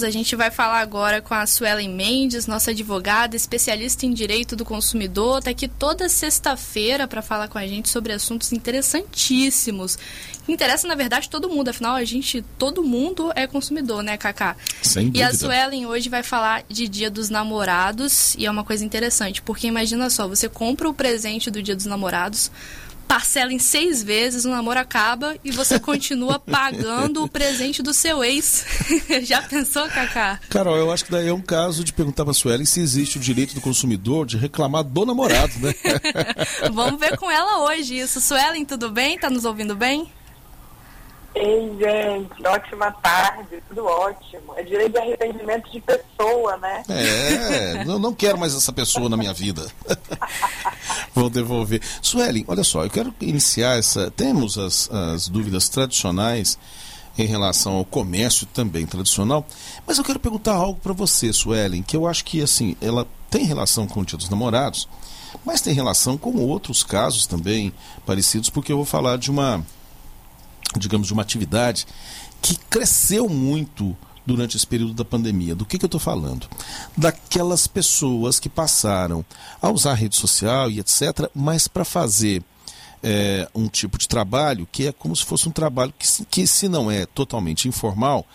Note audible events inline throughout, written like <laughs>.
A gente vai falar agora com a Suelen Mendes, nossa advogada, especialista em direito do consumidor. Está aqui toda sexta-feira para falar com a gente sobre assuntos interessantíssimos. Que interessa, na verdade, todo mundo. Afinal, a gente, todo mundo é consumidor, né, Cacá? Sem dúvida. E a Suelen hoje vai falar de Dia dos Namorados. E é uma coisa interessante, porque imagina só, você compra o presente do Dia dos Namorados parcela em seis vezes, o namoro acaba e você <laughs> continua pagando o presente do seu ex. <laughs> Já pensou, Cacá? Carol, eu acho que daí é um caso de perguntar para a Suelen se existe o direito do consumidor de reclamar do namorado, né? <laughs> Vamos ver com ela hoje isso. Suelen, tudo bem? Tá nos ouvindo bem? Ei, gente, ótima tarde, tudo ótimo. É direito de arrependimento de pessoa, né? É, não, não quero mais essa pessoa na minha vida. <laughs> Vou devolver. Suelen, olha só, eu quero iniciar essa. Temos as, as dúvidas tradicionais em relação ao comércio também tradicional, mas eu quero perguntar algo para você, Suelen, que eu acho que assim, ela tem relação com o Dia dos Namorados, mas tem relação com outros casos também parecidos, porque eu vou falar de uma digamos, de uma atividade que cresceu muito durante esse período da pandemia. Do que, que eu estou falando? Daquelas pessoas que passaram a usar a rede social e etc., mas para fazer é, um tipo de trabalho que é como se fosse um trabalho que, que, se não é totalmente informal,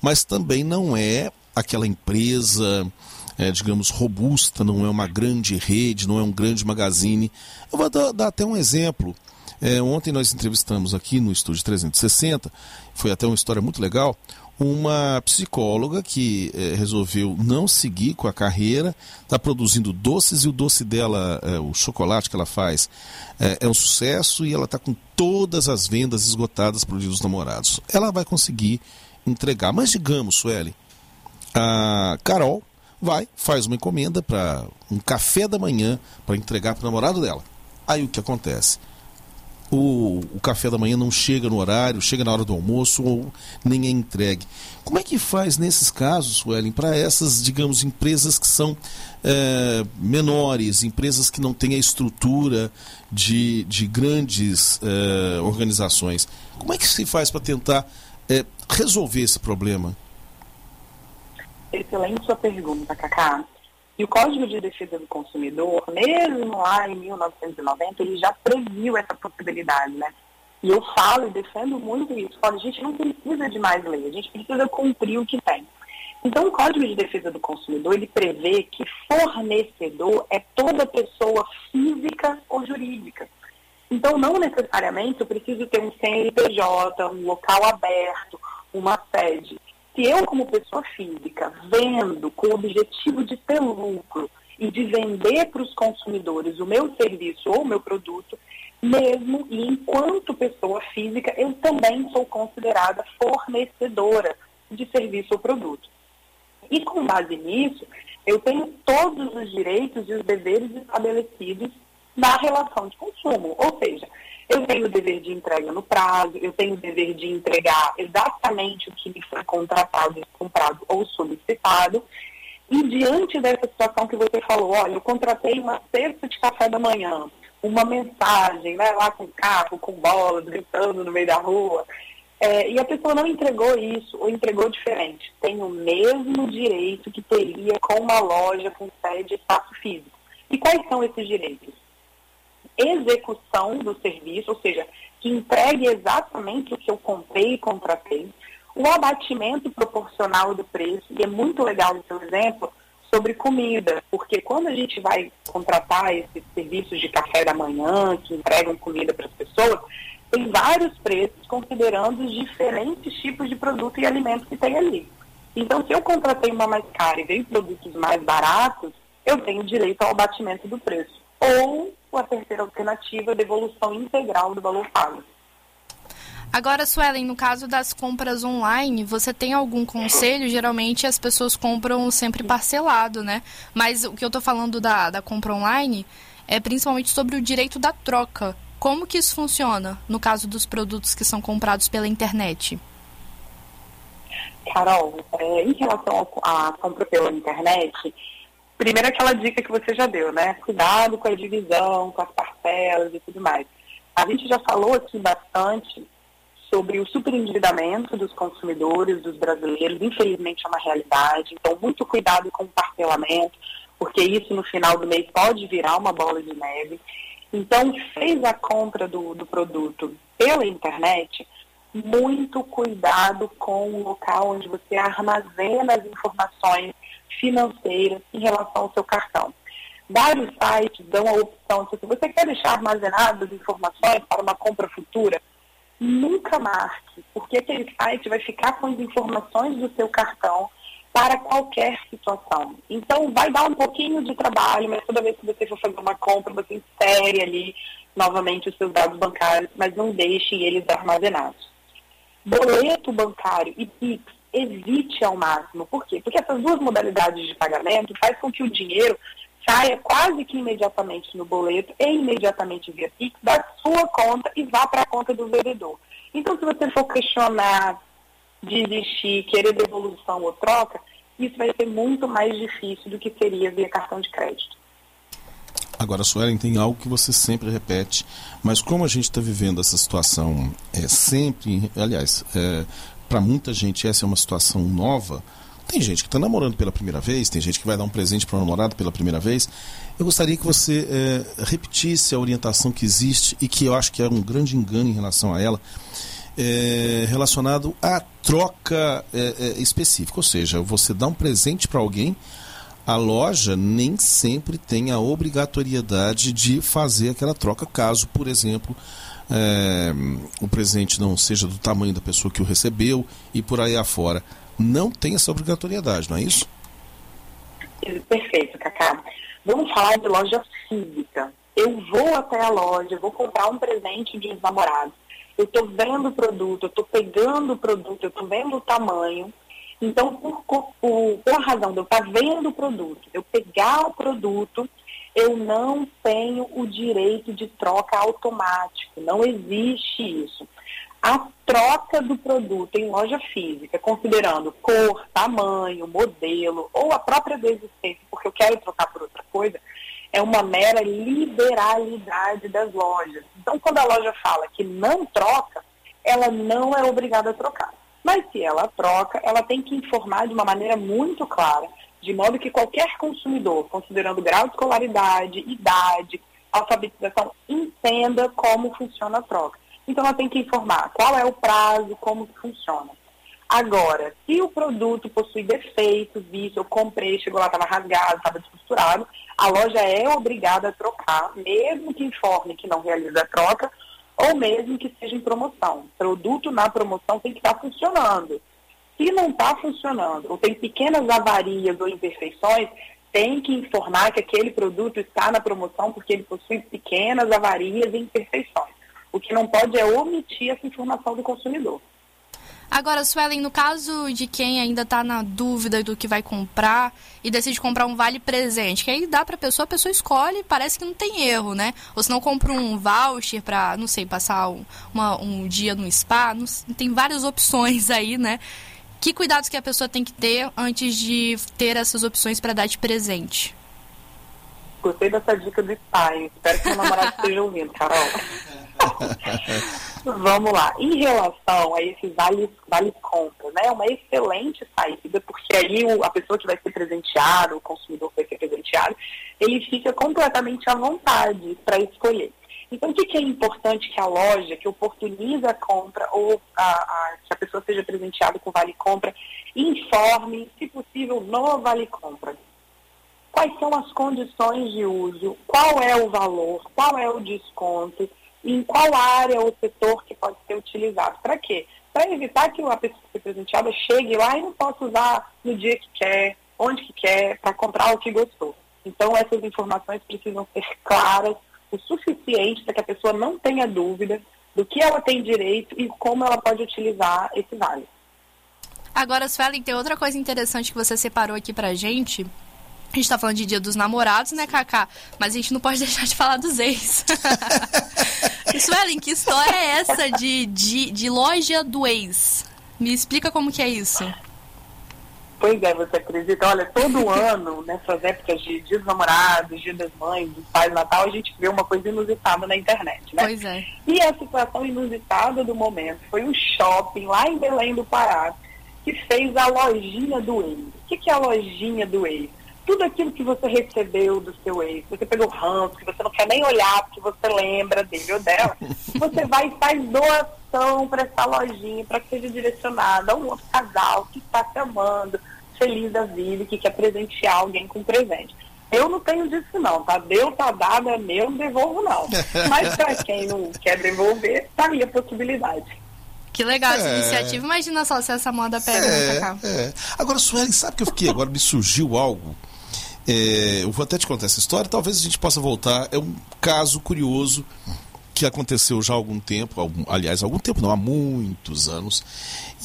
mas também não é aquela empresa. É, digamos, robusta, não é uma grande rede, não é um grande magazine. Eu vou dar, dar até um exemplo. É, ontem nós entrevistamos aqui no Estúdio 360, foi até uma história muito legal, uma psicóloga que é, resolveu não seguir com a carreira, está produzindo doces e o doce dela, é, o chocolate que ela faz, é, é um sucesso e ela está com todas as vendas esgotadas para o Dia dos Namorados. Ela vai conseguir entregar, mas digamos, Sueli, a Carol vai, faz uma encomenda para um café da manhã para entregar para o namorado dela. Aí o que acontece? o, o café da manhã não chega no horário, chega na hora do almoço ou nem é entregue. Como é que faz nesses casos, Wellen, para essas, digamos, empresas que são é, menores, empresas que não têm a estrutura de, de grandes é, organizações? Como é que se faz para tentar é, resolver esse problema? Excelente sua pergunta, Cacá. E o Código de Defesa do Consumidor, mesmo lá em 1990, ele já previu essa possibilidade, né? E eu falo e defendo muito isso. Falo, a gente não precisa de mais lei, a gente precisa cumprir o que tem. Então, o Código de Defesa do Consumidor, ele prevê que fornecedor é toda pessoa física ou jurídica. Então, não necessariamente eu preciso ter um CNPJ, um local aberto, uma sede. Se eu, como pessoa física, vendo com o objetivo de ter lucro e de vender para os consumidores o meu serviço ou o meu produto, mesmo e enquanto pessoa física, eu também sou considerada fornecedora de serviço ou produto. E com base nisso, eu tenho todos os direitos e os deveres estabelecidos na relação de consumo. Ou seja, eu tenho o dever de entrega no prazo, eu tenho o dever de entregar exatamente o que me foi contratado, comprado ou solicitado. E diante dessa situação que você falou, olha, eu contratei uma cesta de café da manhã, uma mensagem, né, lá com carro, com bolas, gritando no meio da rua, é, e a pessoa não entregou isso ou entregou diferente. Tem o mesmo direito que teria com uma loja com sede e espaço físico. E quais são esses direitos? Execução do serviço, ou seja, que entregue exatamente o que eu comprei e contratei, o abatimento proporcional do preço, e é muito legal o seu exemplo, sobre comida, porque quando a gente vai contratar esses serviços de café da manhã, que entregam comida para as pessoas, tem vários preços considerando os diferentes tipos de produto e alimento que tem ali. Então, se eu contratei uma mais cara e veio produtos mais baratos, eu tenho direito ao abatimento do preço. Ou ou a terceira alternativa, a devolução integral do valor pago. Agora, Suelen, no caso das compras online, você tem algum conselho? Geralmente as pessoas compram sempre parcelado, né? Mas o que eu estou falando da, da compra online é principalmente sobre o direito da troca. Como que isso funciona no caso dos produtos que são comprados pela internet? Carol, é, em relação à compra pela internet, primeiro aquela dica que você já deu, né? Cuidado com a divisão, com as parcelas e tudo mais. A gente já falou aqui bastante sobre o superendividamento dos consumidores, dos brasileiros. Infelizmente é uma realidade. Então, muito cuidado com o parcelamento, porque isso no final do mês pode virar uma bola de neve. Então, fez a compra do, do produto pela internet, muito cuidado com o local onde você armazena as informações financeiras em relação ao seu cartão. Vários sites dão a opção, se você quer deixar armazenadas informações para uma compra futura, nunca marque, porque aquele site vai ficar com as informações do seu cartão para qualquer situação. Então, vai dar um pouquinho de trabalho, mas toda vez que você for fazer uma compra, você insere ali novamente os seus dados bancários, mas não deixe eles armazenados. Boleto bancário e PIX, evite ao máximo. Por quê? Porque essas duas modalidades de pagamento faz com que o dinheiro saia quase que imediatamente no boleto e imediatamente via PIX da sua conta e vá para a conta do vendedor. Então, se você for questionar, desistir, querer devolução ou troca, isso vai ser muito mais difícil do que seria via cartão de crédito. Agora, Suelen, tem algo que você sempre repete, mas como a gente está vivendo essa situação é, sempre, aliás, é, para muita gente essa é uma situação nova, tem gente que está namorando pela primeira vez, tem gente que vai dar um presente para o namorado pela primeira vez. Eu gostaria que você é, repetisse a orientação que existe e que eu acho que é um grande engano em relação a ela, é, relacionado à troca é específica. Ou seja, você dá um presente para alguém, a loja nem sempre tem a obrigatoriedade de fazer aquela troca, caso, por exemplo, é, o presente não seja do tamanho da pessoa que o recebeu e por aí afora não tem essa obrigatoriedade, não é isso? Perfeito, Cacá. Vamos falar de loja física. Eu vou até a loja, vou comprar um presente de namorados. Eu estou vendo o produto, eu estou pegando o produto, eu estou vendo o tamanho. Então, por, por, por razão de eu estar tá vendo o produto, eu pegar o produto, eu não tenho o direito de troca automático. Não existe isso a troca do produto em loja física, considerando cor, tamanho, modelo ou a própria desistência, porque eu quero trocar por outra coisa, é uma mera liberalidade das lojas. Então, quando a loja fala que não troca, ela não é obrigada a trocar. Mas se ela troca, ela tem que informar de uma maneira muito clara, de modo que qualquer consumidor, considerando grau de escolaridade, idade, alfabetização, entenda como funciona a troca. Então ela tem que informar qual é o prazo, como que funciona. Agora, se o produto possui defeitos, vício, eu comprei, chegou lá, estava rasgado, estava descosturado, a loja é obrigada a trocar, mesmo que informe que não realiza a troca, ou mesmo que seja em promoção. Produto na promoção tem que estar funcionando. Se não está funcionando, ou tem pequenas avarias ou imperfeições, tem que informar que aquele produto está na promoção porque ele possui pequenas avarias e imperfeições. O que não pode é omitir essa informação do consumidor. Agora, Suelen, no caso de quem ainda está na dúvida do que vai comprar e decide comprar um vale presente, que aí dá para a pessoa, a pessoa escolhe, parece que não tem erro, né? Ou se não compra um voucher para, não sei, passar um, uma, um dia no spa, não, tem várias opções aí, né? Que cuidados que a pessoa tem que ter antes de ter essas opções para dar de presente? Gostei dessa dica do spa, espero que o namorado <laughs> esteja ouvindo, Carol. Vamos lá. Em relação a esses vale, vale compra, né? É uma excelente saída, porque aí o, a pessoa que vai ser presenteada, o consumidor que vai ser presenteado, ele fica completamente à vontade para escolher. Então, o que, que, é importante que a loja, que oportuniza a compra ou a, a, que a pessoa seja presenteada com vale compra, informe, se possível, no vale compra. Quais são as condições de uso, qual é o valor, qual é o desconto, em qual área ou setor que pode ser utilizado. Para quê? Para evitar que a pessoa presenteada chegue lá e não possa usar no dia que quer, onde que quer, para comprar o que gostou. Então, essas informações precisam ser <laughs> claras o suficiente para que a pessoa não tenha dúvida do que ela tem direito e como ela pode utilizar esse vale. Agora, Suelen, tem outra coisa interessante que você separou aqui para gente, a gente tá falando de dia dos namorados, né, Kaká? Mas a gente não pode <laughs> deixar de falar dos ex. <laughs> Suelen, que história é essa de, de, de loja do ex? Me explica como que é isso. Pois é, você acredita? Olha, todo <laughs> ano, nessas épocas de Dia dos Namorados, Dia das Mães, dos Pais Natal, a gente vê uma coisa inusitada na internet, né? Pois é. E a situação inusitada do momento foi um shopping lá em Belém do Pará que fez a lojinha do ex. O que, que é a lojinha do ex? Tudo aquilo que você recebeu do seu ex, você pegou ranço, que você não quer nem olhar porque você lembra dele ou dela, <laughs> você vai e faz doação para essa lojinha, para que seja direcionada a um outro casal que está se amando, feliz da vida e que quer presentear alguém com presente. Eu não tenho disso não, tá? Deu, tá dado, é meu, não devolvo não. <laughs> Mas para quem não quer devolver, tá aí a possibilidade. Que legal essa é. iniciativa. Imagina só se essa moda pega, é, né, É. Agora, Sueli, sabe que eu fiquei? Agora me surgiu algo. É, eu vou até te contar essa história, talvez a gente possa voltar. É um caso curioso que aconteceu já há algum tempo, algum, aliás, há algum tempo não, há muitos anos.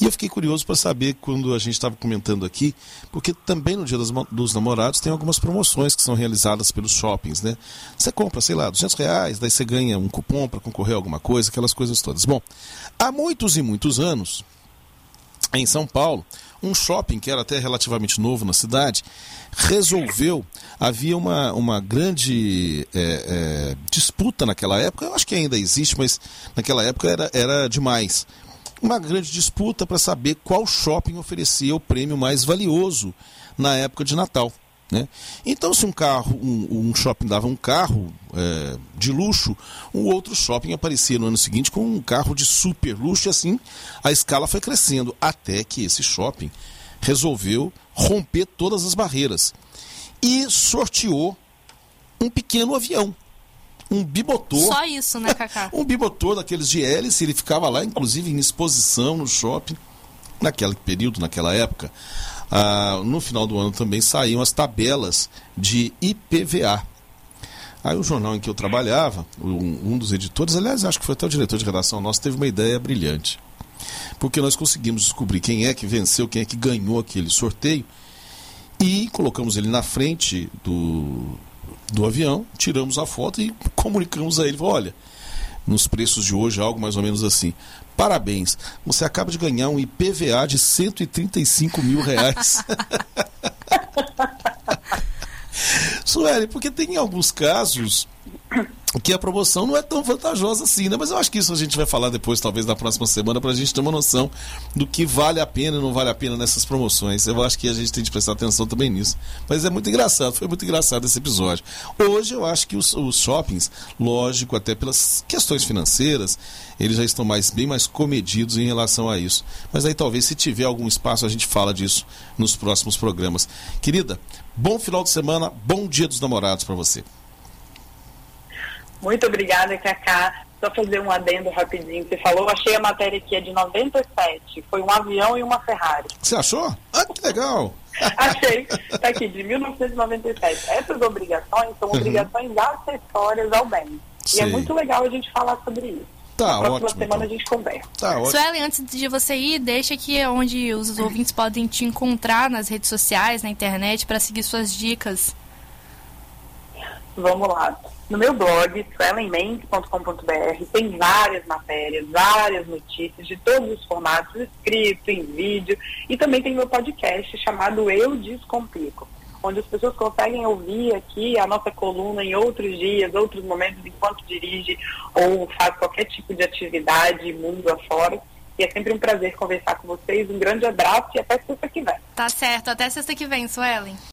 E eu fiquei curioso para saber quando a gente estava comentando aqui, porque também no Dia dos, dos, Namorados tem algumas promoções que são realizadas pelos shoppings, né? Você compra, sei lá, 200 reais, daí você ganha um cupom para concorrer a alguma coisa, aquelas coisas todas. Bom, há muitos e muitos anos, em São Paulo, um shopping que era até relativamente novo na cidade, resolveu. Havia uma, uma grande é, é, disputa naquela época, eu acho que ainda existe, mas naquela época era, era demais. Uma grande disputa para saber qual shopping oferecia o prêmio mais valioso na época de Natal. Né? Então, se um carro, um, um shopping dava um carro é, de luxo, um outro shopping aparecia no ano seguinte com um carro de super luxo, e assim a escala foi crescendo, até que esse shopping resolveu romper todas as barreiras e sorteou um pequeno avião. Um bimotor. Só isso, né, Cacá? <laughs> um bimotor daqueles de hélice, ele ficava lá, inclusive, em exposição no shopping, naquele período, naquela época ah, no final do ano também saíam as tabelas de IPVA. Aí o jornal em que eu trabalhava, um, um dos editores, aliás, acho que foi até o diretor de redação nosso, teve uma ideia brilhante. Porque nós conseguimos descobrir quem é que venceu, quem é que ganhou aquele sorteio e colocamos ele na frente do, do avião, tiramos a foto e comunicamos a ele, olha, nos preços de hoje, algo mais ou menos assim. Parabéns, você acaba de ganhar um IPVA de 135 mil reais. <laughs> Sueli, porque tem alguns casos que a promoção não é tão vantajosa assim, né? Mas eu acho que isso a gente vai falar depois, talvez na próxima semana, para a gente ter uma noção do que vale a pena e não vale a pena nessas promoções. Eu acho que a gente tem que prestar atenção também nisso. Mas é muito engraçado, foi muito engraçado esse episódio. Hoje eu acho que os, os shoppings, lógico, até pelas questões financeiras, eles já estão mais, bem mais comedidos em relação a isso. Mas aí talvez se tiver algum espaço a gente fala disso nos próximos programas. Querida, bom final de semana, bom dia dos namorados para você. Muito obrigada, Cacá. Só fazer um adendo rapidinho. Você falou, achei a matéria aqui, é de 97. Foi um avião e uma Ferrari. Você achou? Ah, que legal! <laughs> Achei. Está aqui, de 1997. Essas obrigações são uhum. obrigações acessórias ao bem. E é muito legal a gente falar sobre isso. Tá, Na próxima ótimo, semana então. a gente conversa. Tá, ótimo. Suelen, antes de você ir, deixa aqui onde os ouvintes podem te encontrar nas redes sociais, na internet, para seguir suas dicas. Vamos lá. No meu blog, suelenmendes.com.br, tem várias matérias, várias notícias de todos os formatos, escrito, em vídeo, e também tem meu podcast chamado Eu Descomplico, onde as pessoas conseguem ouvir aqui a nossa coluna em outros dias, outros momentos, enquanto dirige ou faz qualquer tipo de atividade mundo afora. E é sempre um prazer conversar com vocês. Um grande abraço e até sexta que vem. Tá certo, até sexta que vem, Suelen.